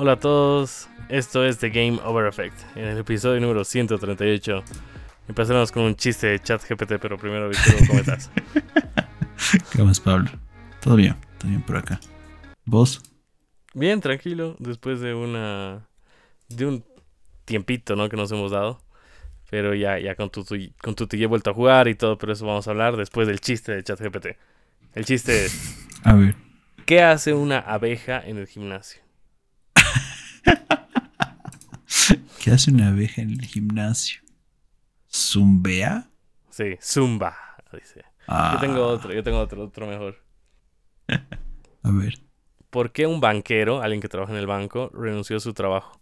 Hola a todos, esto es The Game Over Effect. En el episodio número 138 empezaremos con un chiste de chat GPT, pero primero, Víctor, ¿cómo estás? ¿Qué más, Pablo? Todo bien, todo bien por acá. ¿Vos? Bien, tranquilo, después de una. de un tiempito, ¿no? Que nos hemos dado. Pero ya, ya con tu, con tu he vuelto a jugar y todo, pero eso vamos a hablar después del chiste de ChatGPT. El chiste es. A ver. ¿Qué hace una abeja en el gimnasio? ¿Qué hace una abeja en el gimnasio? ¿Zumbea? Sí, zumba, dice. Yo tengo ah. otro, yo tengo otro, otro mejor. A ver. ¿Por qué un banquero, alguien que trabaja en el banco, renunció a su trabajo?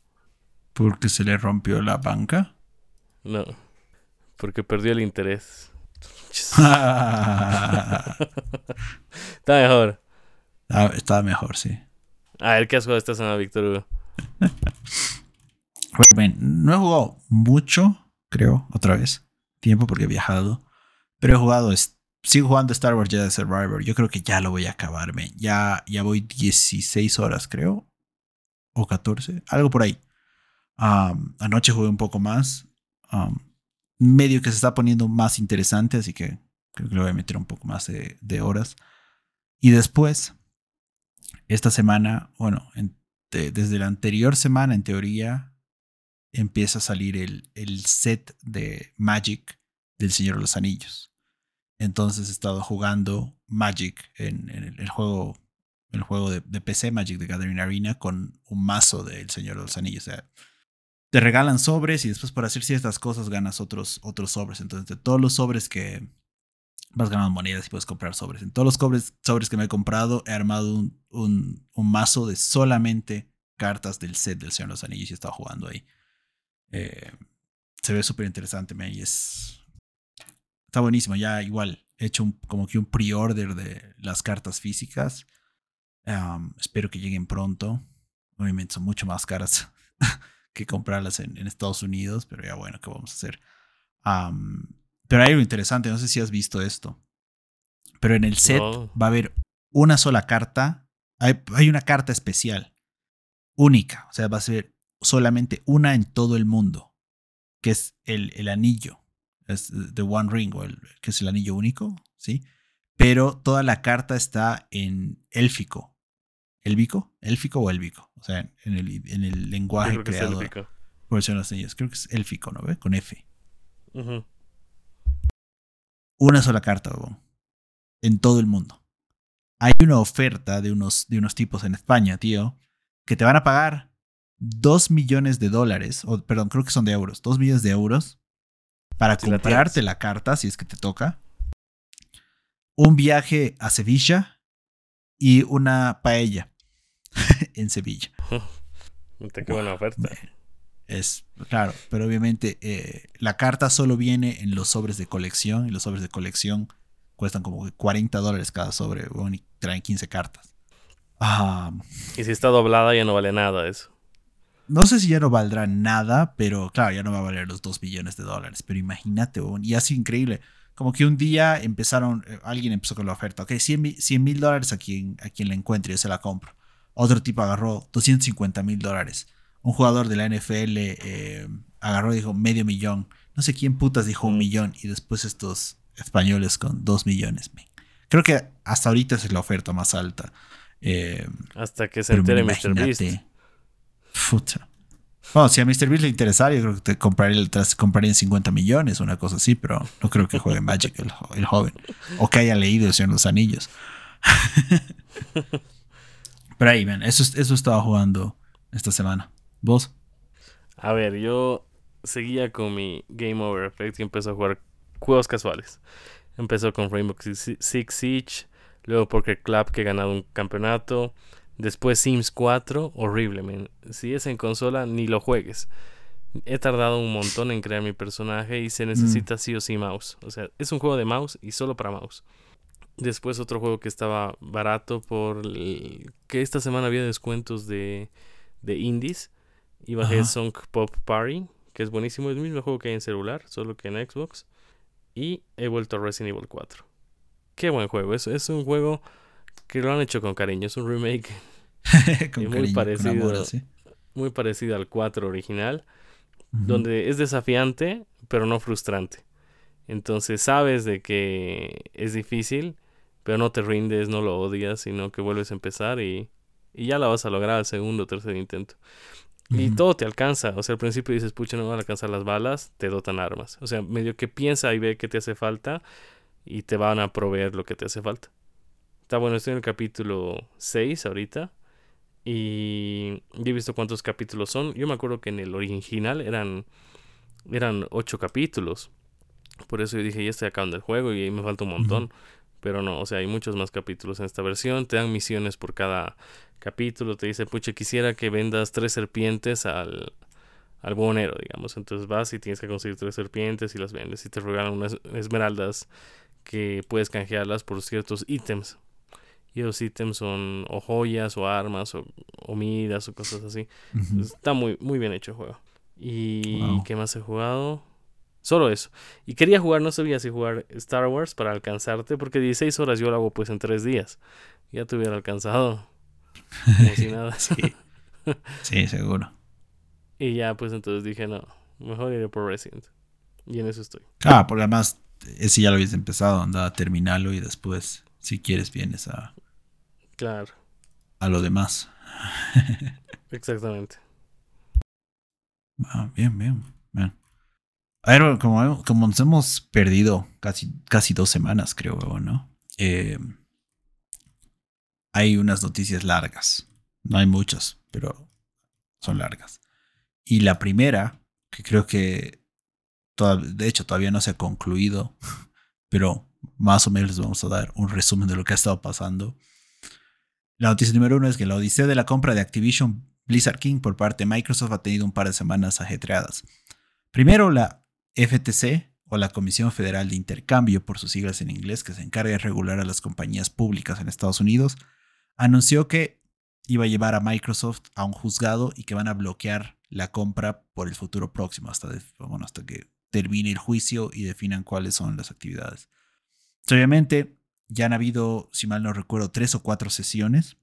¿Porque se le rompió la banca? No, porque perdió el interés. está mejor. Ah, está mejor, sí. A ver, ¿qué has jugado esta semana, Víctor Hugo? Bueno, no he jugado mucho, creo, otra vez. Tiempo porque he viajado. Pero he jugado, sigo jugando Star Wars Jedi Survivor. Yo creo que ya lo voy a acabarme. Ya, ya voy 16 horas, creo. O 14, algo por ahí. anoche jugué un poco más. medio que se está poniendo más interesante, así que creo que le voy a meter un poco más de, de horas. Y después, esta semana, bueno, desde la anterior semana, en teoría, empieza a salir el, el, set de Magic del Señor de los Anillos. Entonces he estado jugando Magic en, el, juego, el juego de, PC, Magic the Gathering Arena, con un mazo del Señor de los Anillos. O sea, te regalan sobres y después por hacer ciertas cosas ganas otros, otros sobres. Entonces, de todos los sobres que, vas ganando monedas y puedes comprar sobres. En todos los sobres, sobres que me he comprado, he armado un, un, mazo de solamente cartas del set del Señor los Anillos y he estado jugando ahí. Eh, se ve súper interesante, y es. Está buenísimo. Ya igual he hecho como que un pre-order de las cartas físicas. espero que lleguen pronto. Obviamente son mucho más caras que comprarlas en, Estados Unidos, pero ya bueno, ¿qué vamos a hacer? Pero hay algo interesante, no sé si has visto esto. Pero en el set va a haber una sola carta. Hay, una carta especial, única. O sea, va a ser solamente una en todo el mundo, que es el, el anillo. Es The One Ring, o el, que es el anillo único, ¿sí? Pero toda la carta está en élfico. ¿Élfico? ¿Élfico o élfico? O sea, en el, en el lenguaje creado por el los Creo que es élfico, ¿no? ¿Ve? Con F una sola carta, en todo el mundo. Hay una oferta de unos, de unos tipos en España, tío, que te van a pagar 2 millones de dólares, o perdón, creo que son de euros, 2 millones de euros para comprarte la, carta, si es que te toca, un viaje a Sevilla y una paella en Sevilla. Qué buena oferta. Es claro, pero obviamente eh, la carta solo viene en los sobres de colección y los sobres de colección cuestan como 40 dólares cada sobre y traen 15 cartas. Ah, y si está doblada ya no vale nada eso. No sé si ya no valdrá nada, pero claro, ya no va a valer los 2 billones de dólares. Pero imagínate, y así increíble. Como que un día empezaron, eh, alguien empezó con la oferta, ok, 100 mil dólares a quien, a quien la encuentre, yo se la compro. Otro tipo agarró 250 mil dólares un jugador de la NFL eh, agarró y dijo medio millón. No sé quién putas dijo un mm. millón y después estos españoles con dos millones. Creo que hasta ahorita es la oferta más alta. Eh, hasta que se entere Mr. Beast. Puta. Bueno, si a Mr. Beast le interesara, yo creo que te compraría, compraría en 50 millones, una cosa así, pero no creo que juegue Magic el, joven. O que haya leído El Señor los Anillos. pero ahí, ven, eso, eso estaba jugando esta semana. ¿Vos? A ver, yo seguía con mi Game Over Effect y empecé a jugar juegos casuales. Empezó con Rainbow Six Siege, luego Poker Club que he ganado un campeonato, después Sims 4, horrible, man. Si es en consola, ni lo juegues. He tardado un montón en crear mi personaje y se mm. necesita sí o sí mouse. O sea, es un juego de mouse y solo para mouse. Después otro juego que estaba barato por que esta semana había descuentos de, de indies y bajé Song Pop Party, que es buenísimo. Es el mismo juego que hay en celular, solo que en Xbox. Y he vuelto a Resident Evil 4. Qué buen juego. Es, es un juego que lo han hecho con cariño. Es un remake con muy parecido. muy parecido al 4 original, donde es desafiante, pero no frustrante. Entonces sabes de que es difícil, pero no te rindes, no lo odias, sino que vuelves a empezar y, y ya la vas a lograr al segundo o tercer intento. Y todo te alcanza. O sea, al principio dices, pucha, no me van a alcanzar las balas, te dotan armas. O sea, medio que piensa y ve que te hace falta y te van a proveer lo que te hace falta. Está bueno, estoy en el capítulo 6 ahorita. Y yo he visto cuántos capítulos son. Yo me acuerdo que en el original eran, eran 8 capítulos. Por eso yo dije, ya estoy acabando el juego y me falta un montón. Pero no, o sea, hay muchos más capítulos en esta versión. Te dan misiones por cada capítulo. Te dice, pucha, quisiera que vendas tres serpientes al, al buhonero, digamos. Entonces vas y tienes que conseguir tres serpientes y las vendes. Y te regalan unas esmeraldas que puedes canjearlas por ciertos ítems. Y esos ítems son o joyas o armas o, o miras o cosas así. Está muy, muy bien hecho el juego. ¿Y qué más he jugado? Solo eso. Y quería jugar, no sabía si jugar Star Wars para alcanzarte, porque 16 horas yo lo hago pues en 3 días. Ya te hubiera alcanzado. Como si nada. sí. seguro. Y ya pues entonces dije, no, mejor iré por Resident. Y en eso estoy. Ah, porque además, ese ya lo habías empezado, anda a terminarlo y después, si quieres, vienes a... Claro. A lo demás. Exactamente. Ah, bien, bien, bien. A ver, como, como nos hemos perdido casi, casi dos semanas, creo, ¿no? Eh, hay unas noticias largas. No hay muchas, pero son largas. Y la primera, que creo que de hecho todavía no se ha concluido, pero más o menos les vamos a dar un resumen de lo que ha estado pasando. La noticia número uno es que la odisea de la compra de Activision Blizzard King por parte de Microsoft ha tenido un par de semanas ajetreadas. Primero, la FTC, o la Comisión Federal de Intercambio, por sus siglas en inglés, que se encarga de regular a las compañías públicas en Estados Unidos, anunció que iba a llevar a Microsoft a un juzgado y que van a bloquear la compra por el futuro próximo, hasta, hasta que termine el juicio y definan cuáles son las actividades. Obviamente, ya han habido, si mal no recuerdo, tres o cuatro sesiones,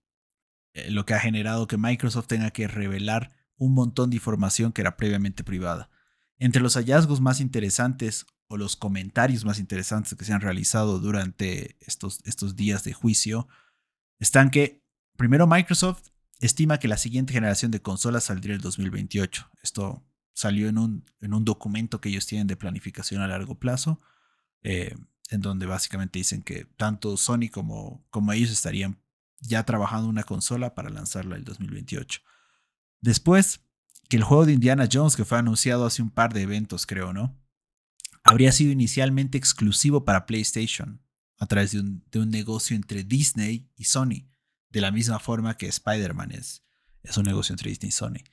eh, lo que ha generado que Microsoft tenga que revelar un montón de información que era previamente privada. Entre los hallazgos más interesantes o los comentarios más interesantes que se han realizado durante estos, estos días de juicio están que, primero, Microsoft estima que la siguiente generación de consolas saldría el 2028. Esto salió en un, en un documento que ellos tienen de planificación a largo plazo, eh, en donde básicamente dicen que tanto Sony como, como ellos estarían ya trabajando una consola para lanzarla el 2028. Después, que el juego de Indiana Jones, que fue anunciado hace un par de eventos, creo, ¿no? Habría sido inicialmente exclusivo para PlayStation, a través de un, negocio entre Disney y Sony, de la misma forma que Spider-Man es, es un negocio entre Disney y Sony.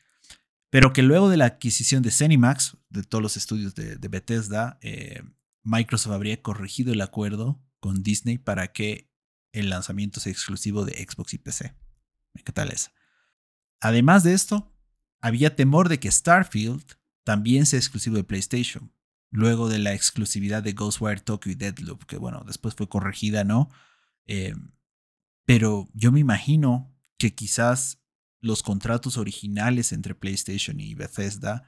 Pero que luego de la adquisición de Cenimax, de todos los estudios de, Bethesda, eh, Microsoft habría corregido el acuerdo con Disney para que el lanzamiento sea exclusivo de Xbox y PC. ¿Qué tal es? Además de esto, había temor de que Starfield también sea exclusivo de PlayStation, luego de la exclusividad de Ghostwire Tokyo y Deadloop, que bueno, después fue corregida, ¿no? Eh, pero yo me imagino que quizás los contratos originales entre PlayStation y Bethesda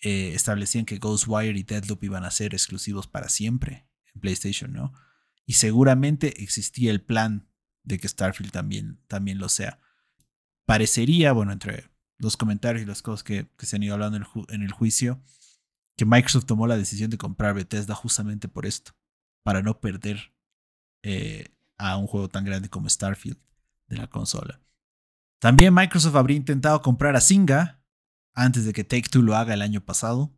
eh, establecían que Ghostwire y Deadloop iban a ser exclusivos para siempre en PlayStation, ¿no? Y seguramente existía el plan de que Starfield también, también lo sea. Parecería, bueno, entre los comentarios y las cosas que, se han ido hablando en el, juicio, que Microsoft tomó la decisión de comprar Bethesda justamente por esto, para no perder eh, a un juego tan grande como Starfield de la consola. También Microsoft habría intentado comprar a Zynga antes de que Take Two lo haga el año pasado.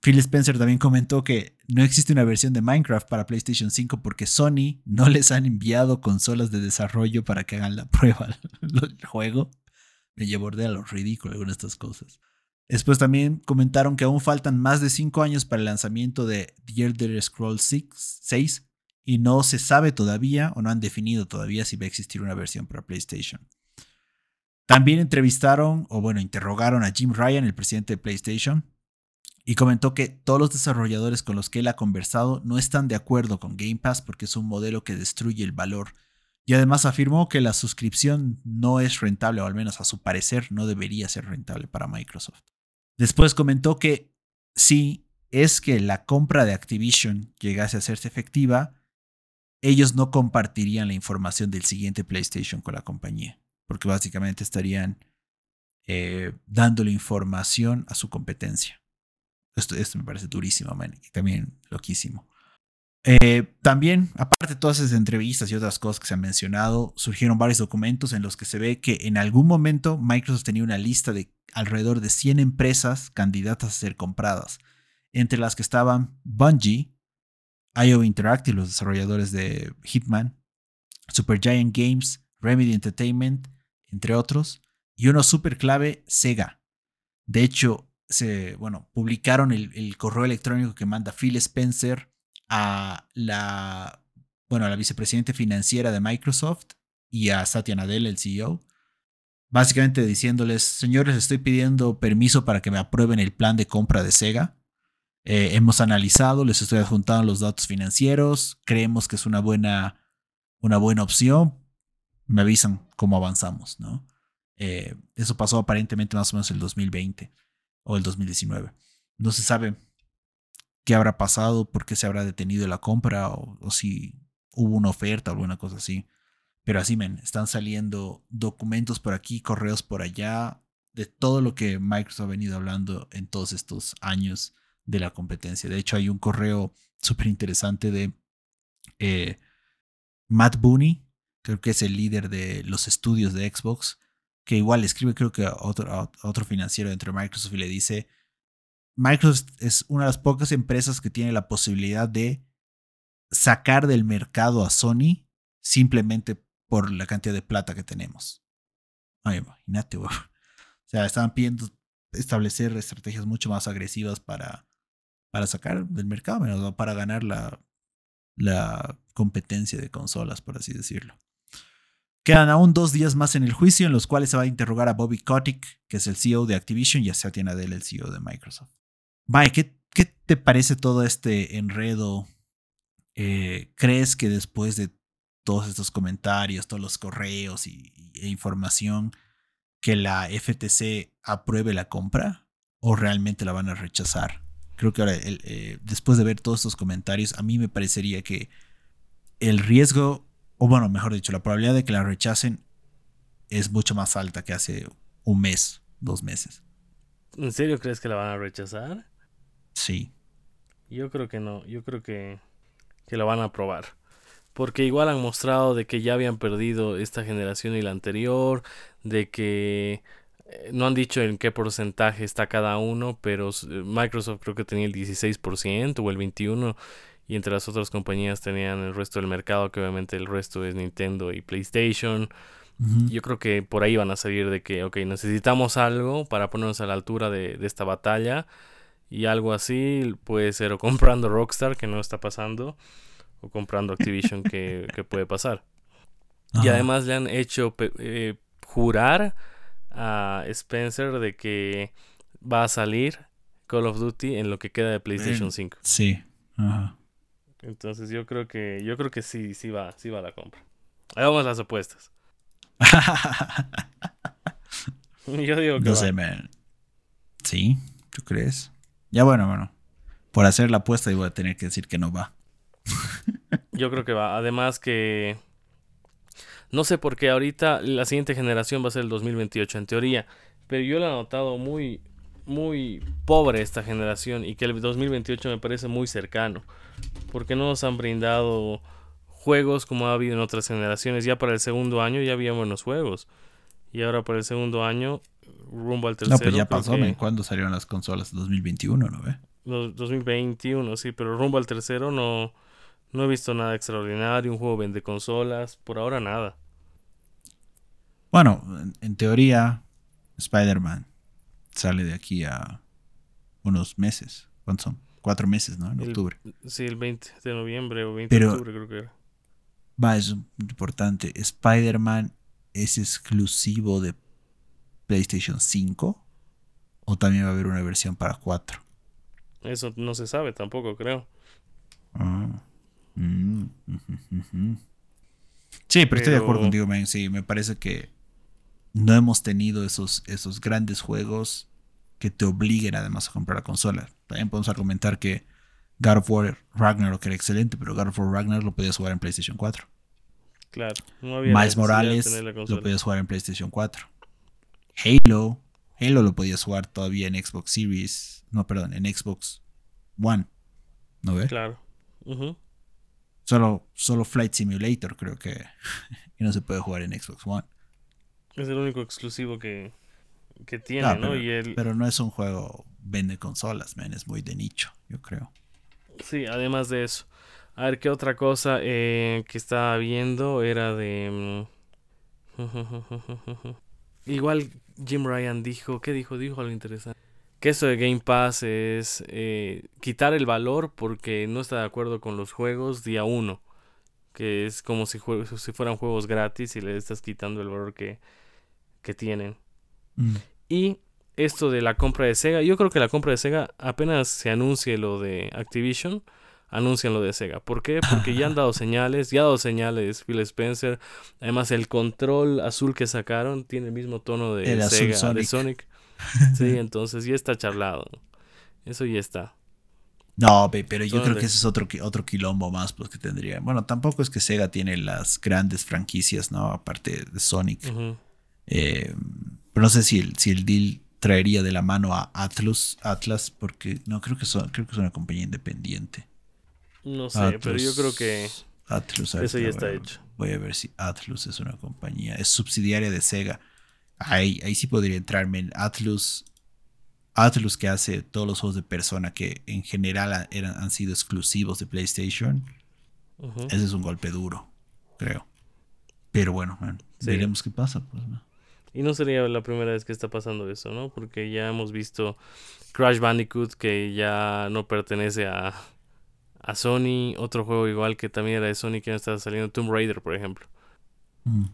Phil Spencer también comentó que no existe una versión de Minecraft para PlayStation 5 porque Sony no les han enviado consolas de desarrollo para que hagan la prueba del juego me llevó a lo ridículo algunas de estas cosas. Después también comentaron que aún faltan más de 5 años para el lanzamiento de The Elder Scrolls 6, y no se sabe todavía o no han definido todavía si va a existir una versión para PlayStation. También entrevistaron o bueno, interrogaron a Jim Ryan, el presidente de PlayStation, y comentó que todos los desarrolladores con los que él ha conversado no están de acuerdo con Game Pass porque es un modelo que destruye el valor Y además afirmó que la suscripción no es rentable, o al menos a su parecer no debería ser rentable para Microsoft. Después comentó que si es que la compra de Activision llegase a hacerse efectiva, ellos no compartirían la información del siguiente PlayStation con la compañía, porque básicamente estarían eh, dándole información a su competencia. Esto, esto me parece durísimo, man, y también loquísimo. Eh, también, aparte de todas esas entrevistas y otras cosas que se han mencionado, surgieron varios documentos en los que se ve que en algún momento Microsoft tenía una lista de alrededor de 100 empresas candidatas a ser compradas, entre las que estaban Bungie, IO Interactive, los desarrolladores de Hitman, Supergiant Games, Remedy Entertainment, entre otros, y uno súper clave, Sega. De hecho, se, bueno, publicaron el, correo electrónico que manda Phil Spencer a la, bueno, a la vicepresidente financiera de Microsoft y a Satya Nadella, el CEO, básicamente diciéndoles, señores, estoy pidiendo permiso para que me aprueben el plan de compra de Sega. Eh, hemos analizado, les estoy adjuntando los datos financieros, creemos que es una buena, una buena opción. Me avisan cómo avanzamos, ¿no? Eh, eso pasó aparentemente más o menos el 2020 o el 2019. No se sabe qué habrá pasado, por qué se habrá detenido la compra o, si hubo una oferta o alguna cosa así. Pero así, men, están saliendo documentos por aquí, correos por allá, de todo lo que Microsoft ha venido hablando en todos estos años de la competencia. De hecho, hay un correo súper interesante de eh, Matt Booney, creo que es el líder de los estudios de Xbox, que igual escribe creo que a otro, otro financiero dentro de Microsoft y le dice, Microsoft es una de las pocas empresas que tiene la posibilidad de sacar del mercado a Sony simplemente por la cantidad de plata que tenemos. Ay, imagínate, O sea, estaban pidiendo establecer estrategias mucho más agresivas para para sacar del mercado, para ganar la, la competencia de consolas, por así decirlo. Quedan aún dos días más en el juicio en los cuales se va a interrogar a Bobby Kotick, que es el CEO de Activision, y a Satya Nadella, el CEO de Microsoft. Bye, ¿qué, ¿qué, te parece todo este enredo? Eh, ¿Crees que después de todos estos comentarios, todos los correos y, e información, que la FTC apruebe la compra o realmente la van a rechazar? creo que ahora, eh, después de ver todos estos comentarios, a mí me parecería que el riesgo, o bueno, mejor dicho, la probabilidad de que la rechacen es mucho más alta que hace un mes, dos meses. ¿En serio crees que la van a rechazar? Sí. Yo creo que no, yo creo que, que la van a aprobar. Porque igual han mostrado de que ya habían perdido esta generación y la anterior, de que eh, no han dicho en qué porcentaje está cada uno, pero Microsoft creo que tenía el 16% o el 21% y entre las otras compañías tenían el resto del mercado, que obviamente el resto es Nintendo y PlayStation. Yo creo que por ahí van a salir de que, ok, necesitamos algo para ponernos a la altura de, esta batalla y algo así puede ser o comprando Rockstar, que no está pasando, o comprando Activision, que, puede pasar. Y además le han hecho eh, jurar a Spencer de que va a salir Call of Duty en lo que queda de PlayStation 5. Sí. Entonces yo creo que yo creo que sí sí va, sí va la compra. Hagamos las apuestas. yo digo que No sé, man. Sí, ¿tú crees? Ya bueno, bueno. Por hacer la apuesta voy a tener que decir que no va. yo creo que va. Además que no sé por qué ahorita la siguiente generación va a ser el 2028 en teoría, pero yo lo he notado muy, muy pobre esta generación y que el 2028 me parece muy cercano, porque no nos han brindado juegos como ha habido en otras generaciones. Ya para el segundo año ya había buenos juegos. Y ahora para el segundo año, rumbo al tercero. No, pero ya pasó, ¿cuándo salieron las consolas? 2021, ¿no ve? 2021, sí, pero rumbo al tercero no, no he visto nada extraordinario, un juego vende consolas, por ahora nada. Bueno, en, teoría, Spider-Man sale de aquí a unos meses. ¿Cuántos son? Cuatro meses, ¿no? En octubre. Sí, el 20 de noviembre o 20 de octubre creo que era. Va, es importante. ¿Spider-Man es exclusivo de PlayStation 5? ¿O también va a haber una versión para 4? Eso no se sabe tampoco, creo. Ah. Mm, Sí, pero, estoy de acuerdo contigo, man. Sí, me parece que no hemos tenido esos, esos grandes juegos que te obliguen además a comprar la consola. También podemos argumentar que God of War Ragnarok era excelente, pero God of War Ragnarok lo podías jugar en PlayStation 4. Claro, no había Miles Morales lo podías jugar en PlayStation 4. Halo, Halo lo podías jugar todavía en Xbox Series, no, perdón, en Xbox One. ¿No ves? Claro. Solo, solo Flight Simulator creo que, no se puede jugar en Xbox One. Es el único exclusivo que, tiene, ¿no? Pero no es un juego vende consolas, man, es muy de nicho, yo creo. Sí, además de eso. A ver, ¿qué otra cosa eh, que estaba viendo era de... Mm, igual Jim Ryan dijo, ¿qué dijo? Dijo algo interesante. Que eso de Game Pass es eh, quitar el valor porque no está de acuerdo con los juegos día uno. Que es como si, si fueran juegos gratis y le estás quitando el valor que, que tienen. Mm. Y esto de la compra de Sega, yo creo que la compra de Sega apenas se anuncie lo de Activision, anuncian lo de Sega. ¿Por qué? Porque ya han dado señales, ya ha dado señales Phil Spencer. Además, el control azul que sacaron tiene el mismo tono de Sega, de Sonic. Sí, entonces ya está charlado. Eso ya está. No, pero yo creo que ese es otro, otro quilombo más pues, que tendría. Bueno, tampoco es que Sega tiene las grandes franquicias, ¿no? Aparte de Sonic. Eh, pero no sé si el, si el deal traería de la mano a Atlus, Atlas, porque no creo que son, creo que es una compañía independiente. No sé, pero yo creo que Atlus, eso ya está hecho. Voy a ver si Atlus es una compañía, es subsidiaria de Sega. Ahí, ahí sí podría entrarme en Atlus. Atlus que hace todos los juegos de persona que en general eran, han sido exclusivos de PlayStation. Ese es un golpe duro, creo. Pero bueno, veremos qué pasa. Pues, y no sería la primera vez que está pasando eso, ¿no? Porque ya hemos visto Crash Bandicoot que ya no pertenece a, a Sony. Otro juego igual que también era de Sony que no está saliendo, Tomb Raider, por ejemplo. Mm.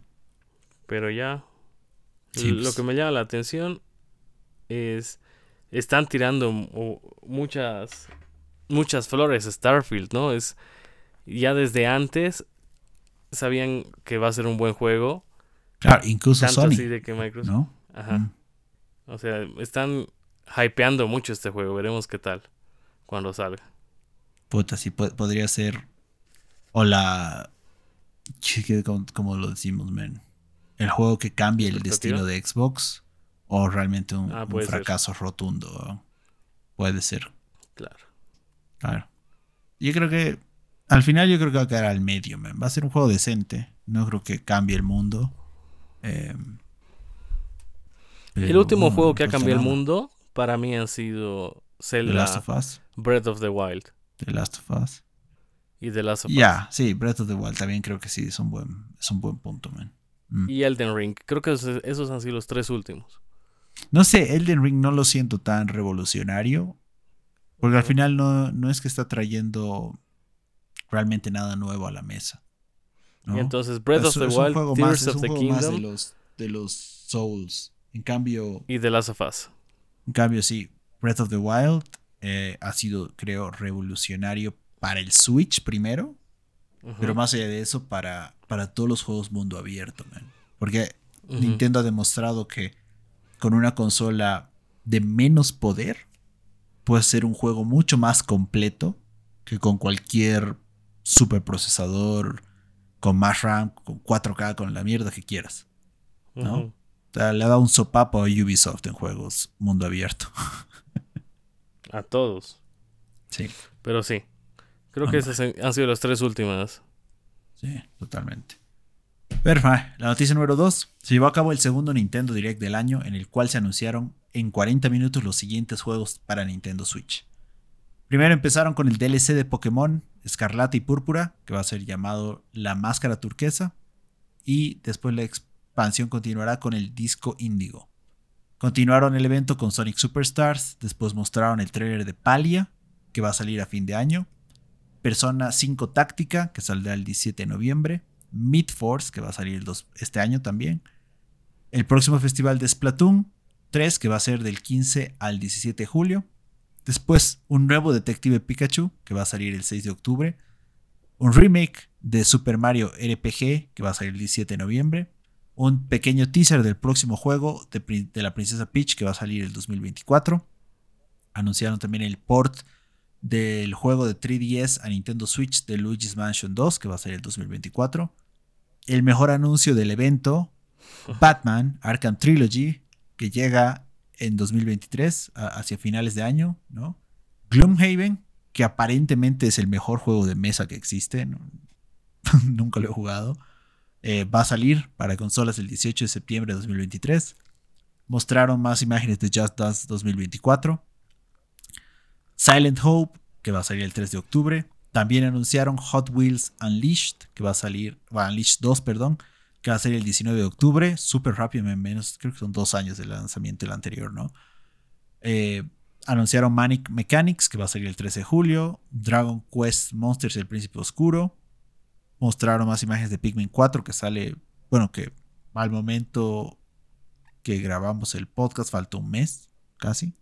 Pero ya. Lo pues. que me llama la atención es. Están tirando muchas. Muchas flores Starfield, ¿no? Es. Ya desde antes sabían que va a ser un buen juego Claro, incluso Sony. ¿no? Ajá. Mm. O sea, están hypeando mucho este juego. Veremos qué tal cuando salga. Puta, sí, podría ser. O la. Como, lo decimos, man. El juego que cambie el destino de Xbox. O realmente un, ah, fracaso rotundo. Puede ser. Claro. Claro. Yo creo que. Al final, yo creo que va a quedar al medio, man. Va a ser un juego decente. No creo que cambie el mundo. Em, el último juego que ha cambiado el mundo para mí ha sido Zelda. Breath of the Wild. The Last of Us. Y The Last of Us. Ya, sí, Breath of the Wild también creo que sí, es un buen, es un buen punto, man. Mm. Y Elden Ring. Creo que esos, han sido los tres últimos. No sé, Elden Ring no lo siento tan revolucionario. Porque al final no, no es que está trayendo realmente nada nuevo a la mesa. Y entonces Breath of the Wild, Tears of the Kingdom. de, los, de los Souls. En cambio. Y The Last of Us. En cambio, sí. Breath of the Wild eh, ha sido, creo, revolucionario para el Switch primero. Pero más allá de eso, para, para todos los juegos mundo abierto, man. Porque Nintendo ha demostrado que con una consola de menos poder puede ser un juego mucho más completo que con cualquier superprocesador con más RAM, con 4K, con la mierda que quieras. ¿no? le ha dado un sopapo a Ubisoft en juegos mundo abierto. a todos. Sí. Pero sí. Creo que esas han sido las tres últimas. Sí, totalmente. Perfecto. La noticia número 2. Se llevó a cabo el segundo Nintendo Direct del año en el cual se anunciaron en 40 minutos los siguientes juegos para Nintendo Switch. Primero empezaron con el DLC de Pokémon escarlata y púrpura, que va a ser llamado La Máscara Turquesa, y después la expansión continuará con el disco Índigo. Continuaron el evento con Sonic Superstars, después mostraron el trailer de Palia, que va a salir a fin de año, Persona 5 Táctica, que saldrá el 17 de noviembre, Mid Force, que va a salir este año también, el próximo festival de Splatoon 3, que va a ser del 15 al 17 de julio, Después, un nuevo Detective Pikachu, que va a salir el 6 de octubre. un remake de Super Mario RPG que va a salir el 17 de noviembre, un pequeño teaser del próximo juego de, de la Princesa Peach que va a salir el 2024. Anunciaron también el port del juego de 3DS a Nintendo Switch de Luigi's Mansion 2 que va a salir el 2024. El mejor anuncio del evento, Batman Arkham Trilogy, que llega en 2023, hacia finales de año, ¿no? Gloomhaven, que aparentemente es el mejor juego de mesa que existe, nunca lo he jugado, eh, va a salir para consolas el 18 de septiembre de 2023. Mostraron más imágenes de Just Dance 2024. Silent Hope, que va a salir el 3 de octubre. También anunciaron Hot Wheels Unleashed, que va a salir, Unleashed 2, perdón, que va a salir el 19 de octubre, súper rápido, menos, creo que son dos años del lanzamiento del anterior, ¿no? Eh, anunciaron Manic Mechanics, que va a salir el 13 de julio, Dragon Quest Monsters, el Príncipe Oscuro, mostraron más imágenes de Pikmin 4, que sale, bueno, que al momento que grabamos el podcast falta un mes, casi,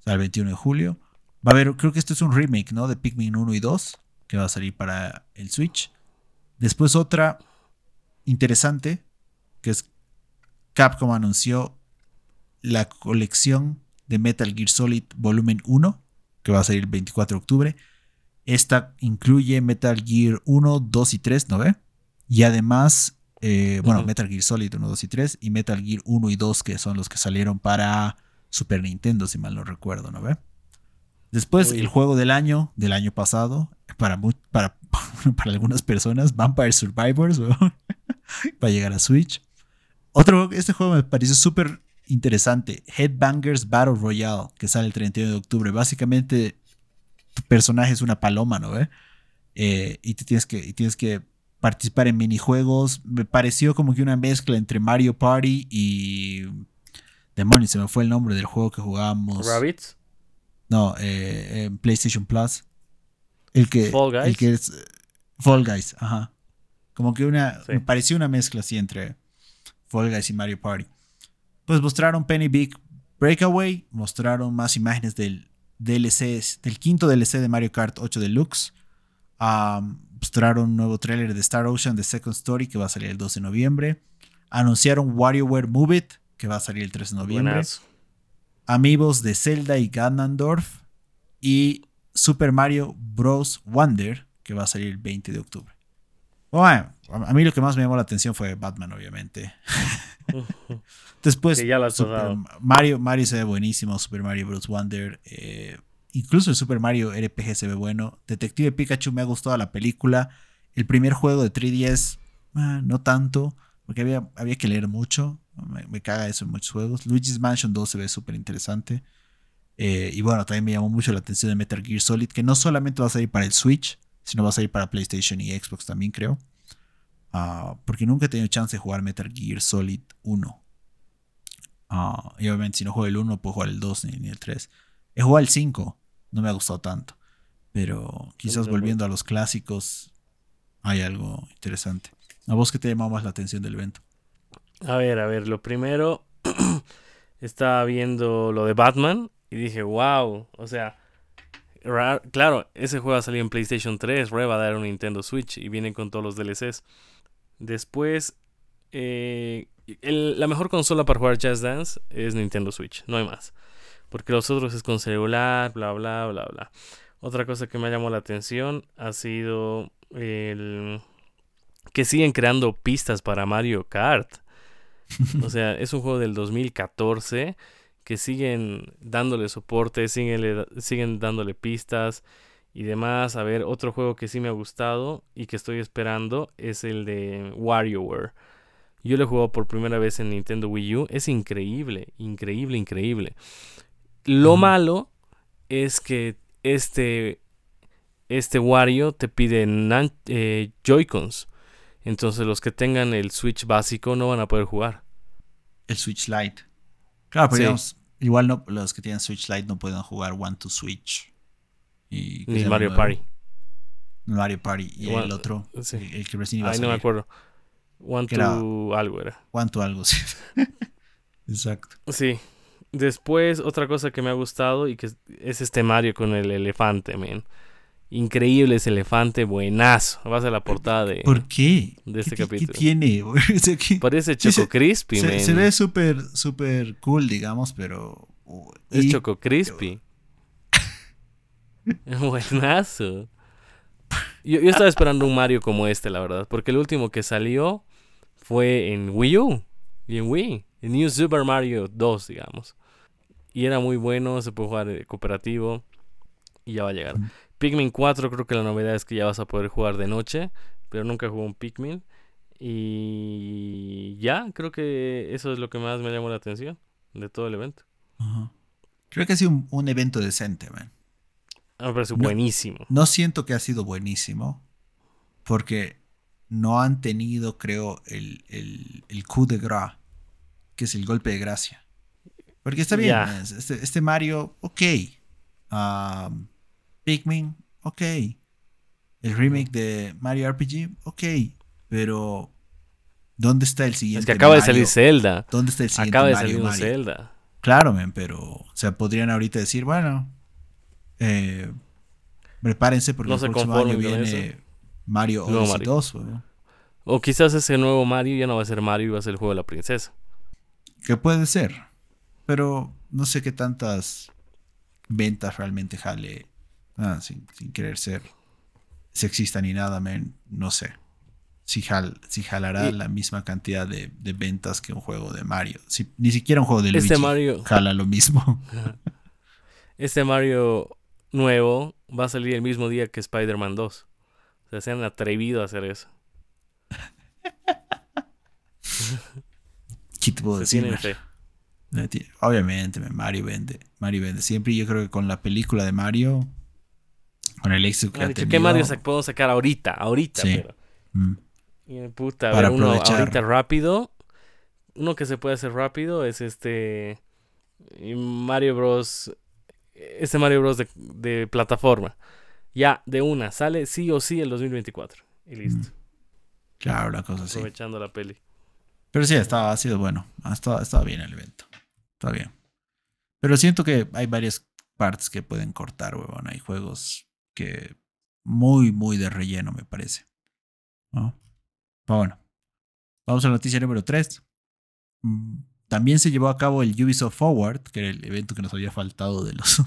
o sea, el 21 de julio. Va a haber, creo que esto es un remake, ¿no? De Pikmin 1 y 2, que va a salir para el Switch. Después otra interesante, que es Capcom anunció la colección de Metal Gear Solid Volumen 1, que va a salir el 24 de octubre. Esta incluye Metal Gear 1, 2 y 3, ¿no ve? Y además, eh, bueno, Metal Gear Solid 1, 2 y 3 y Metal Gear 1 y 2, que son los que salieron para Super Nintendo, si mal no recuerdo, ¿no ve? Después, el juego del año, del año pasado, para, para, para algunas personas, Vampire Survivors, va a llegar a Switch. Otro, este juego me pareció súper interesante, Headbangers Battle Royale, que sale el 31 de octubre. Básicamente, personaje es una paloma, ¿no? Eh, y, te tienes que, tienes que participar en minijuegos. Me pareció como que una mezcla entre Mario Party y... Demonios, se me fue el nombre del juego que jugábamos. ¿Rabbits? No, eh, en PlayStation Plus. El que, Fall Guys. El que es Fall Guys, ajá. Como que una. Me pareció una mezcla así entre Fall Guys y Mario Party. Pues mostraron Penny Big Breakaway. Mostraron más imágenes del DLC, del quinto DLC de Mario Kart 8 Deluxe. mostraron un nuevo tráiler de Star Ocean The Second Story que va a salir el 12 de noviembre. Anunciaron WarioWare Move It que va a salir el 3 de noviembre. Amigos de Zelda y Ganondorf. Y Super Mario Bros. Wonder que va a salir el 20 de octubre. Bueno, a mí lo que más me llamó la atención fue Batman, obviamente. Después, Mario, Mario se ve buenísimo, Super Mario Bros. Wonder. Eh, incluso el Super Mario RPG se ve bueno. Detective Pikachu me ha gustado la película. El primer juego de 3DS, ah, no tanto, porque había, había que leer mucho. Me, caga eso en muchos juegos. Luigi's Mansion 2 se ve súper interesante. Eh, y bueno, también me llamó mucho la atención de Metal Gear Solid, que no solamente va a salir para el Switch, sino va a salir para PlayStation y Xbox también, creo. Ah, porque nunca he tenido chance de jugar Metal Gear Solid 1. Ah, y obviamente si no juego el 1, puedo jugar el 2 ni, el 3. He jugado el 5, no me ha gustado tanto. Pero quizás volviendo a los clásicos, hay algo interesante. ¿A vos qué te llamó más la atención del evento? A ver, a ver, lo primero, estaba viendo lo de Batman y dije, wow, o sea, claro, ese juego ha salido en PlayStation 3, Re va a dar un Nintendo Switch y viene con todos los DLCs. Después, eh, la mejor consola para jugar Jazz Dance es Nintendo Switch, no hay más. Porque los otros es con celular, bla, bla, bla, bla. Otra cosa que me llamó la atención ha sido el que siguen creando pistas para Mario Kart. O sea, es un juego del 2014 que siguen dándole soporte, siguen, siguen dándole pistas y demás. A ver, otro juego que sí me ha gustado y que estoy esperando es el de WarioWare. Yo lo he jugado por primera vez en Nintendo Wii U. Es increíble, increíble, increíble. Lo malo es que este, este Wario te pide eh, Joy-Cons. Entonces los que tengan el Switch básico no van a poder jugar. El Switch Lite. Claro, pero igual no, los que tienen Switch Lite no pueden jugar One to Switch. Ni Mario Party. Mario Party. Y el otro, el, que recién iba Ay, no me acuerdo. One to algo era. One to algo, sí. Exacto. Sí. Después, otra cosa que me ha gustado y que es este Mario con el elefante, man. Increíble ese elefante, buenazo. Va a la portada de, ¿Por qué? de este ¿Qué, qué- qué capítulo. tiene? O sea, ¿qué- Parece Sí, Choco se- Crispy, se, man. se ve súper, súper cool, digamos, pero... Es y- Choco Crispy. Buenazo. Yo, yo estaba esperando un Mario como este, la verdad. Porque el último que salió fue en Wii U y en Wii. En New Super Mario 2, digamos. Y era muy bueno, se puede jugar eh, cooperativo. Y ya va a llegar. Pikmin 4, creo que la novedad es que ya vas a poder jugar de noche. Pero nunca jugué un Pikmin. Y ya, creo que eso es lo que más me llamó la atención de todo el evento. Creo que ha sido un, un evento decente, man. Me parece No. buenísimo. No siento que ha sido buenísimo, porque no han tenido, creo, el, el, el coup de gras, que es el golpe de gracia. Porque está bien, este, este Mario, ok. Um, Pikmin, ok. El remake de Mario RPG, ok. Pero, ¿dónde está el siguiente Es que acaba de Mario? salir Zelda. ¿Dónde está el siguiente Acaba de Mario salir Mario? Zelda. Claro, men, pero, o sea, podrían ahorita decir, bueno, eh, prepárense porque No el próximo año viene Mario Odyssey Mario. 2, weón. O quizás ese nuevo Mario ya no va a ser Mario y va a ser el juego de la princesa. que puede ser, pero no sé qué tantas ventas realmente jale, ah, sin, sin querer ser sexista ni nada, men, no sé. Si, jal- si jalará Y- la misma cantidad de, de ventas que un juego de Mario. Si, ni siquiera un juego de Luigi Este Mario, jala lo mismo. este Mario nuevo va a salir el mismo día que Spider-Man 2. O sea, se han atrevido a hacer eso. ¿Qué te puedo decir, Obviamente, me- Mario vende. Mario vende. Siempre yo creo que con la película de Mario, con el éxito que ha dicho, tenido, ¿qué Mario sa- podemos sacar ahorita? Ahorita, Sí. pero. mm, Y, puta, a Para uno ahorita rápido. Uno que se puede hacer rápido es este. Mario Bros. Este Mario Bros. de, de plataforma. Ya, de una, sale sí o sí el 2024. Y listo. claro, la cosa así. Aprovechando la peli. Pero sí, estaba, ha sido bueno. Ha estado, ha estado bien el evento. Está bien. Pero siento que hay varias partes que pueden cortar, huevón. Hay juegos que muy, muy de relleno, me parece. ¿No? Pero bueno. Vamos a la noticia número 3. También se llevó a cabo el Ubisoft Forward, que era el evento que nos había faltado de los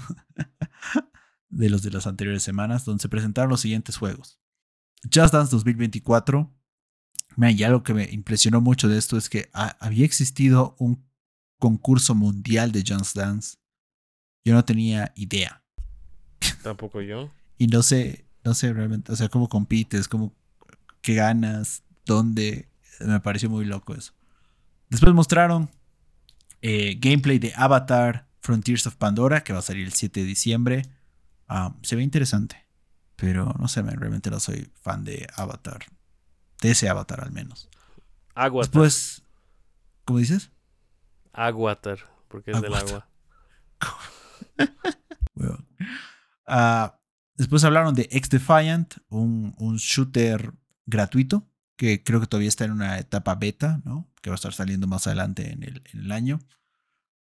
de los de las anteriores semanas, donde se presentaron los siguientes juegos. Just Dance 2024. Man, y algo que me impresionó mucho de esto es que ha- había existido un concurso mundial de Just Dance. Yo no tenía idea. Tampoco yo. Y no sé, no sé realmente, o sea, cómo compites, cómo, qué ganas, dónde. Me pareció muy loco eso. Después mostraron eh, gameplay de Avatar Frontiers of Pandora, que va a salir el 7 de diciembre. Ah, se ve interesante, pero no sé, man, realmente no soy fan de Avatar. De ese Avatar al menos. Aguatar. Después, ¿cómo dices? Aguatar. Porque es del agua. Ah, después hablaron de X Defiant, un, un shooter gratuito que creo que todavía está en una etapa beta, ¿no? Que va a estar saliendo más adelante en el, año.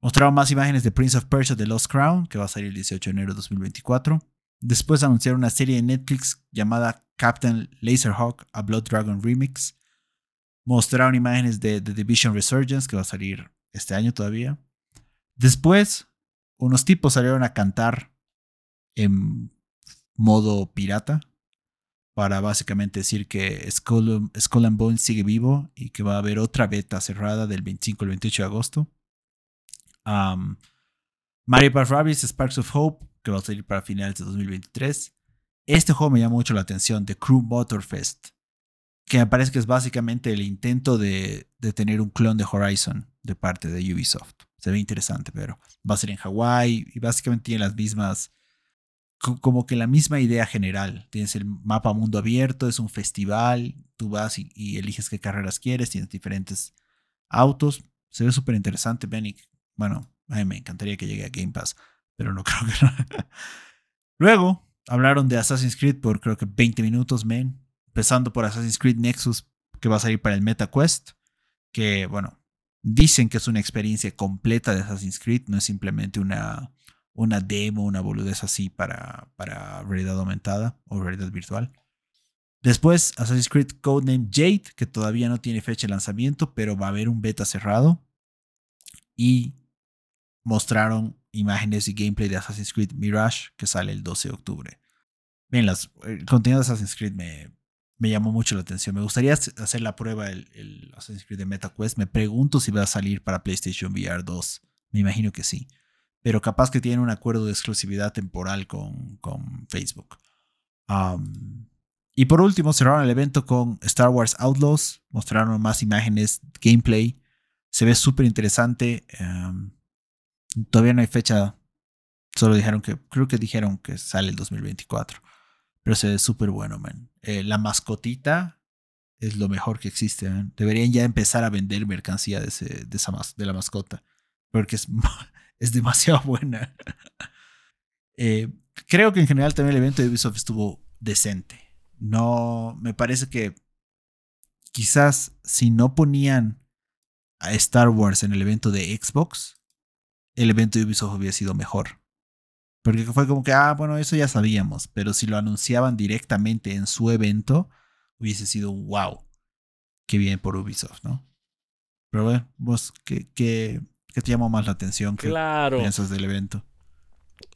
Mostraron más imágenes de Prince of Persia The Lost Crown, que va a salir el 18 de enero de 2024. Después anunciaron una serie de Netflix llamada Captain Laserhawk, a Blood Dragon Remix. Mostraron imágenes de The Division Resurgence, que va a salir este año todavía. Después, unos tipos salieron a cantar en modo pirata para básicamente decir que Skull, Skull and Bones sigue vivo y que va a haber otra beta cerrada del 25 al 28 de agosto. Mario Party Rabbids Sparks of Hope, que va a salir para finales de 2023. Este juego me llama mucho la atención, The Crew Motorfest, que me parece que es básicamente el intento de, de tener un clon de Horizon de parte de Ubisoft. Se ve interesante, pero va a ser en Hawái y básicamente tiene las mismas, como que la misma idea general. Tienes el mapa mundo abierto, es un festival, tú vas y, eliges qué carreras quieres, tienes diferentes autos. Se ve súper interesante, Benny. Bueno, a mí me encantaría que llegue a Game Pass, pero no creo que no. Luego hablaron de Assassin's Creed por creo que 20 minutos, men. Empezando por Assassin's Creed Nexus, que va a salir para el MetaQuest. Que, bueno, dicen que es una experiencia completa de Assassin's Creed, no es simplemente una, una demo, una boludez así para, para realidad aumentada o realidad virtual. Después, Assassin's Creed Codename Jade, que todavía no tiene fecha de lanzamiento, pero va a haber un beta cerrado. Y mostraron imágenes y gameplay de Assassin's Creed Mirage, que sale el 12 de octubre. Bien, las, el contenido de Assassin's Creed me, me llamó mucho la atención. Me gustaría hacer la prueba el, el Assassin's Creed de MetaQuest. Me pregunto si va a salir para PlayStation VR 2. Me imagino que sí. Pero capaz que tiene un acuerdo de exclusividad temporal con, con Facebook. y por último, cerraron el evento con Star Wars Outlaws. Mostraron más imágenes, gameplay. Se ve súper interesante. todavía no hay fecha. Solo dijeron que, creo que dijeron que sale el 2024. Pero se ve súper bueno, man. Eh, la mascotita es lo mejor que existe. Deberían ya empezar a vender mercancía de, ese, de, esa, de la mascota. Porque es, es demasiado buena. Eh, creo que en general también el evento de Ubisoft estuvo decente. No, me parece que quizás si no ponían a Star Wars en el evento de Xbox, el evento de Ubisoft hubiera sido mejor. Porque fue como que, ah, bueno, eso ya sabíamos, pero si lo anunciaban directamente en su evento, hubiese sido wow. Qué bien por Ubisoft, ¿no? Pero bueno, vos, ¿qué, qué, te llamó más la atención? ¿Qué claro. piensas del evento?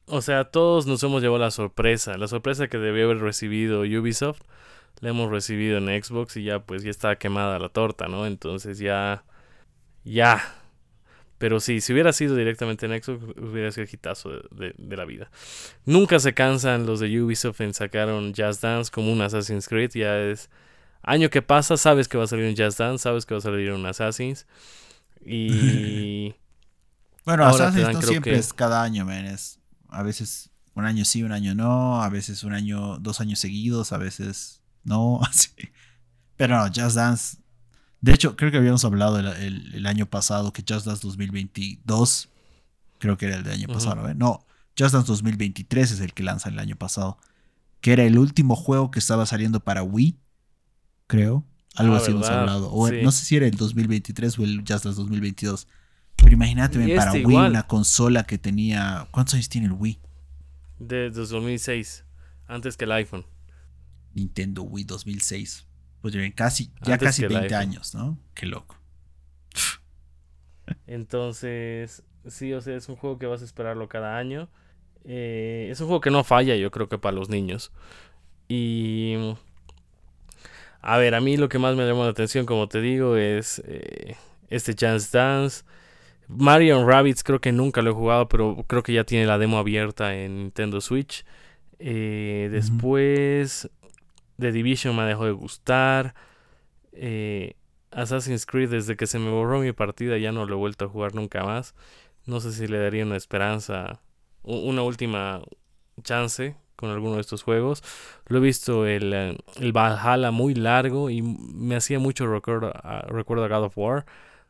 O sea, todos nos hemos llevado la sorpresa. La sorpresa que debió haber recibido Ubisoft, la hemos recibido en Xbox y ya pues ya está quemada la torta, ¿no? Entonces ya, ya, pero sí, si hubiera sido directamente en Xbox, hubiera sido el hitazo de, la vida. Nunca se cansan los de Ubisoft en sacar un Jazz Dance como un Assassin's Creed. Ya es año que pasa, sabes que va a salir un Jazz Dance, sabes que va a salir un Assassin's. Y. bueno, Assassin's no siempre es cada año, man. Es a veces un año sí, un año no. A veces un año, dos años seguidos, a veces no. Así. Pero no, Jazz Dance de hecho, creo que habíamos hablado el, año pasado que Just Dance 2022, creo que era el del año pasado, ¿no? no, Just Dance 2023 es el que lanza el año pasado, que era el último juego que estaba saliendo para Wii, creo. Algo ah, así hemos hablado. O no sé si era el 2023 o el Just Dance 2022. Pero imagínate para este Wii una consola que tenía... ¿Cuántos años tiene el Wii? De 2006, antes que el iPhone. Nintendo Wii 2006. Pues ya casi, ya casi 20 años, ¿no? Qué loco. Entonces, sí, o sea, es un juego que vas a esperarlo cada año. Eh, es un juego que no falla, yo creo que para los niños. Y. A ver, a mí lo que más me llama la atención, como te digo, es eh, este Chance Dance. Mario Rabbits creo que nunca lo he jugado, pero creo que ya tiene la demo abierta en Nintendo Switch. Eh, después, The Division me dejó de gustar. Eh, Assassin's Creed, desde que se me borró mi partida, ya no lo he vuelto a jugar nunca más. No sé si le daría una esperanza, una última chance con alguno de estos juegos. Lo he visto el, eh, el Valhalla muy largo y me hacía mucho recuerdo a, recuerdo a God of War.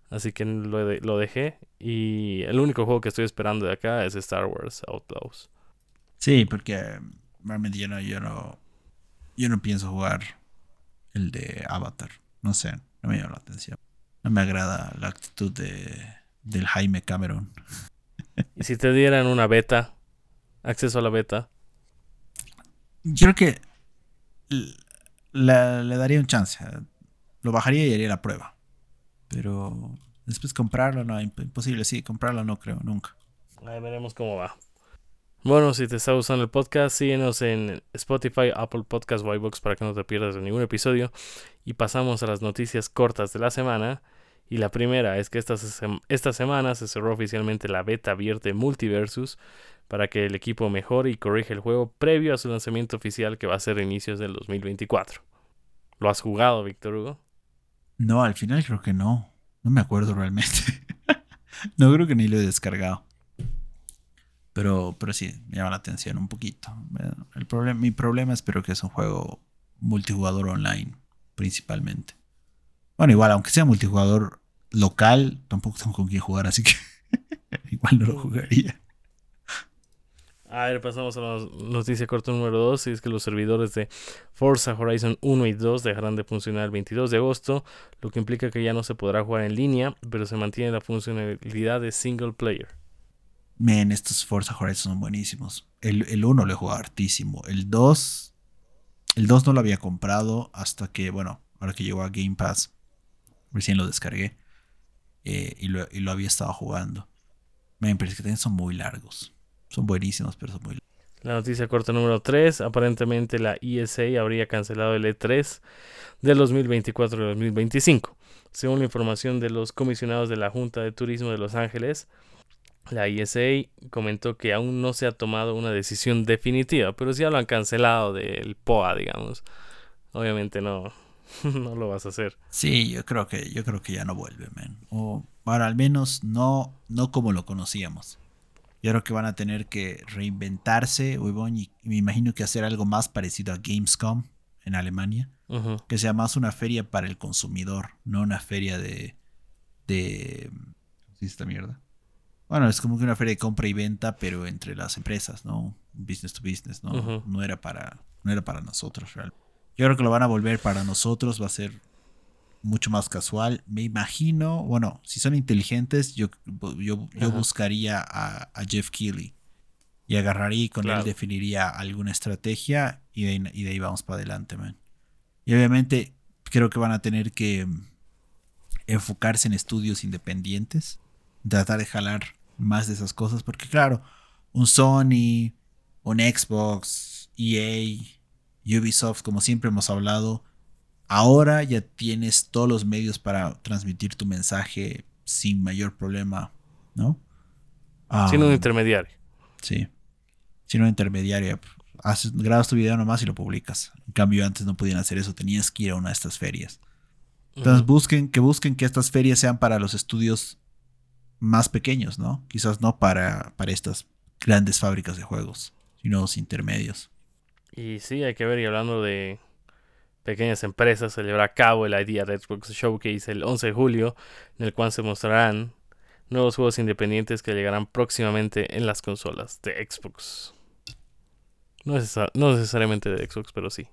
Así que lo, lo, dejé. Y el único juego que estoy esperando de acá es Star Wars Outlaws. Sí, porque realmente yo no, yo no, yo no pienso jugar el de Avatar. No sé, no me llama la atención. No me agrada la actitud de, del Jaime Cameron. ¿Y si te dieran una beta? ¿Acceso a la beta? Yo creo que le daría un chance. Lo bajaría y haría la prueba. Pero después comprarlo, no, imposible. Sí, comprarlo no creo, nunca. Ahí veremos cómo va. Bueno, si te está gustando el podcast, síguenos en Spotify, Apple Podcasts o para que no te pierdas de ningún episodio. Y pasamos a las noticias cortas de la semana. Y la primera es que esta, esta semana se cerró oficialmente la beta abierta de Multiversus para que el equipo mejore y corrija el juego previo a su lanzamiento oficial que va a ser inicios del 2024. ¿Lo has jugado, Víctor Hugo? No, al final creo que no. No me acuerdo realmente. no creo que ni lo he descargado. Pero, pero sí, me llama la atención un poquito. El problema, mi problema es pero que es un juego multijugador online, principalmente. Bueno, igual, aunque sea multijugador local, tampoco tengo con quién jugar, así que igual no lo jugaría. A ver, pasamos a la noticia corta número 2. Y es que los servidores de Forza Horizon 1 y 2 dejarán de funcionar el 22 de agosto, lo que implica que ya no se podrá jugar en línea, pero se mantiene la funcionalidad de single player. Men, estos Forza Horizon son buenísimos. El, el 1 lo he jugado hartísimo. El 2. El 2 no lo había comprado hasta que, bueno, ahora que llegó a Game Pass. Recién lo descargué. Eh, y, lo, y, lo, había estado jugando. Men, pero es que también son muy largos. Son buenísimos, pero son muy. La noticia corta número 3. Aparentemente la ESA habría cancelado el E3 del 2024 y 2025. Según la información de los comisionados de la Junta de Turismo de Los Ángeles, la ESA comentó que aún no se ha tomado una decisión definitiva, pero si ya lo han cancelado del POA, digamos. Obviamente no, no lo vas a hacer. Sí, yo creo que, yo creo que ya no vuelve, man. O para al menos no, no como lo conocíamos. Yo creo que van a tener que reinventarse, y me imagino que hacer algo más parecido a Gamescom en Alemania, que sea más una feria para el consumidor, no una feria de... de ¿Cómo se esta mierda? Bueno, es como que una feria de compra y venta, pero entre las empresas, ¿no? Business to business, ¿no? No era para, no era para nosotros realmente. Yo creo que lo van a volver para nosotros, va a ser mucho más casual. Me imagino, bueno, si son inteligentes, yo, yo, yo buscaría a, Jeff Keighley y agarraría y con él definiría alguna estrategia y de, y de, ahí vamos para adelante, man. Y obviamente creo que van a tener que enfocarse en estudios independientes, tratar de jalar más de esas cosas, porque claro, un Sony, un Xbox, EA, Ubisoft, como siempre hemos hablado, ahora ya tienes todos los medios para transmitir tu mensaje sin mayor problema, ¿no? sin un intermediario. Sí, sin un intermediario. Haces, grabas tu video nomás y lo publicas. En cambio, antes no podían hacer eso, tenías que ir a una de estas ferias. Entonces, busquen, que busquen que estas ferias sean para los estudios más pequeños, ¿no? Quizás no para, para estas grandes fábricas de juegos, sino los intermedios. Y sí, hay que ver, y hablando de pequeñas empresas, se llevará a cabo el Idea de Xbox Showcase el 11 de julio, en el cual se mostrarán nuevos juegos independientes que llegarán próximamente en las consolas de Xbox. No, necesariamente de Xbox, pero sí.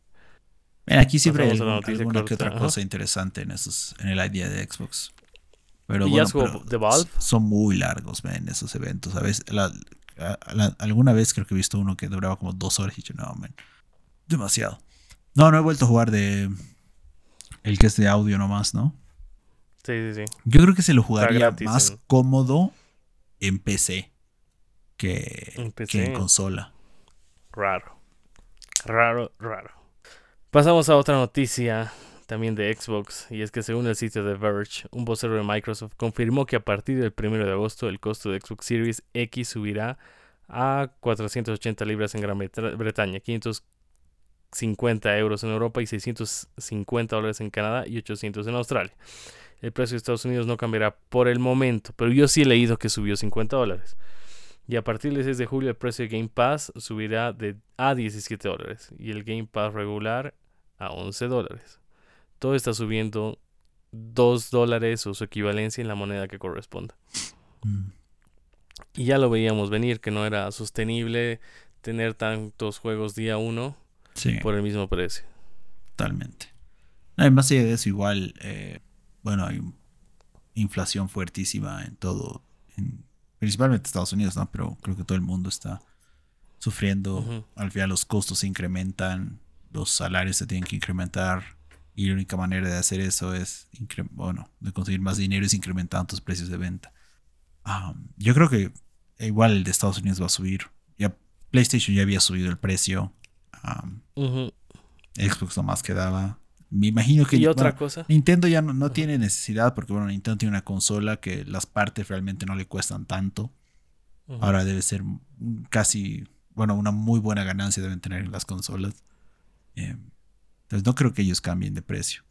aquí siempre hay alguna que otra cosa interesante en, esos, en el Idea de Xbox. Pero, bueno, de Valve? Son muy largos, en esos eventos. A veces, alguna vez creo que he visto uno que duraba como dos horas y yo, no, man, demasiado. No, no he vuelto a jugar de el que es de audio nomás, ¿no? Sí, sí, sí. Yo creo que se lo jugaría más cómodo en PC que en, que en consola. Raro. Raro, raro. Pasamos a otra noticia también de Xbox, y es que según el sitio de Verge, un vocero de Microsoft confirmó que a partir del 1 de agosto el costo de Xbox Series X subirá a 480 libras en Gran Bretaña, 550 euros en Europa y 650 dólares en Canadá y 800 en Australia. El precio de Estados Unidos no cambiará por el momento, pero yo sí he leído que subió 50 dólares. Y a partir del 6 de julio el precio de Game Pass subirá de, a 17 dólares y el Game Pass regular a 11 dólares todo está subiendo 2 dólares o su equivalencia en la moneda que corresponda. Mm. Y ya lo veíamos venir, que no era sostenible tener tantos juegos día 1 por el mismo precio. Totalmente. Además de eso, igual, eh, bueno, hay inflación fuertísima en todo, en, principalmente Estados Unidos, ¿no? Pero creo que todo el mundo está sufriendo. Al final los costos se incrementan, los salarios se tienen que incrementar, y la única manera de hacer eso es, bueno, de conseguir más dinero es incrementando tus precios de venta. yo creo que igual el de Estados Unidos va a subir. Ya PlayStation ya había subido el precio. Xbox nomás quedaba. Me imagino que... ¿Y otra cosa? Nintendo ya no, tiene necesidad porque, bueno, Nintendo tiene una consola que las partes realmente no le cuestan tanto. Ahora debe ser casi, bueno, una muy buena ganancia deben tener las consolas. Eh, entonces no creo que ellos cambien de precio.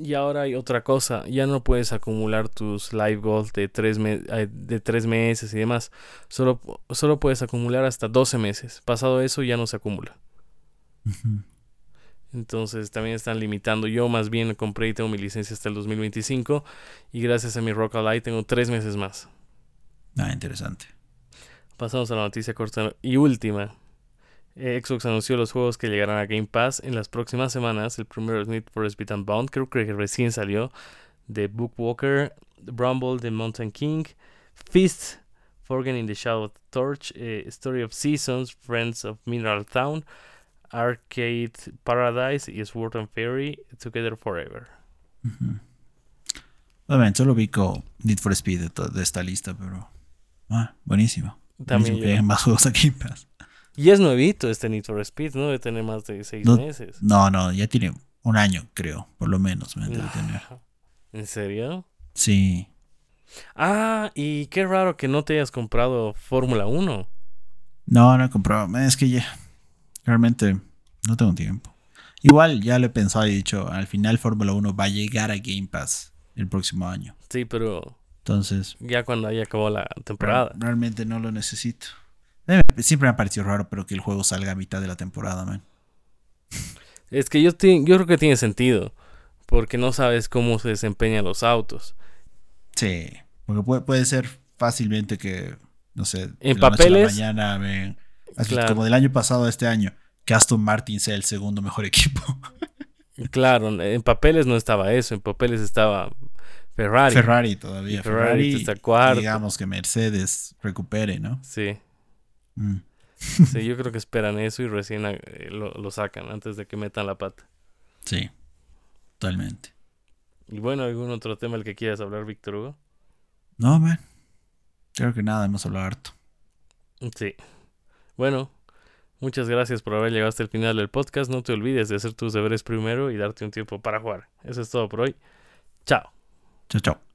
Y ahora hay otra cosa, ya no puedes acumular tus live gold de tres, de tres meses y demás. Solo, solo puedes acumular hasta 12 meses. Pasado eso ya no se acumula. Entonces también están limitando. Yo más bien compré y tengo mi licencia hasta el 2025. Y gracias a mi Rock Ally tengo tres meses más. Ah, interesante. Pasamos a la noticia corta y última. Eh, Xbox anunció los juegos que llegarán a Game Pass en las próximas semanas. El primero es Need for Speed Unbound, creo que recién salió. The Bookwalker, Brumble, The Mountain King, Fist Forgen in the Shadow of the Torch, eh, Story of Seasons, Friends of Mineral Town, Arcade Paradise y Sword and Fairy Together Forever. Ujú. Obviamente, solo ubico Need for Speed de, de esta lista, pero. Ah, buenísimo. También Buenísimo que hayan más juegos aquí en Pass. Y es nuevito este Need for Speed, ¿no? Debe tener más de seis No- meses. No, no, ya tiene un año, creo, por lo menos, me debe tener. ¿En serio? Sí. Ah, y qué raro que no te hayas comprado Fórmula 1. No, no he comprado. Es que ya. Realmente no tengo tiempo. Igual ya lo he pensado y he dicho, al final Fórmula 1 va a llegar a Game Pass el próximo año. Sí, pero Entonces, ya cuando haya acabado la temporada. realmente no lo necesito. Siempre me ha parecido raro, pero que el juego salga a mitad de la temporada, man. Es que yo, ti- yo creo que tiene sentido. Porque no sabes cómo se desempeñan los autos. Sí. Porque puede, puede ser fácilmente que, no sé, de En la noche a la papeles, mañana ven, así claro. como del año pasado a este año, que Aston Martin sea el segundo mejor equipo. Claro, en papeles no estaba eso. En papeles estaba Ferrari. Ferrari todavía. Y Ferrari Ferrari, está cuarto. digamos que Mercedes recupere, ¿no? Sí, Mm. sí, yo creo que esperan eso y recién eh, lo, lo sacan antes de que metan la pata. Sí, totalmente. Y bueno, ¿algún otro tema del que quieras hablar, Víctor Hugo? No, man. Creo que nada, hemos hablado harto. Sí. Bueno, muchas gracias por haber llegado hasta el final del podcast. No te olvides de hacer tus deberes primero y darte un tiempo para jugar. Eso es todo por hoy. Chao. Chao, chao.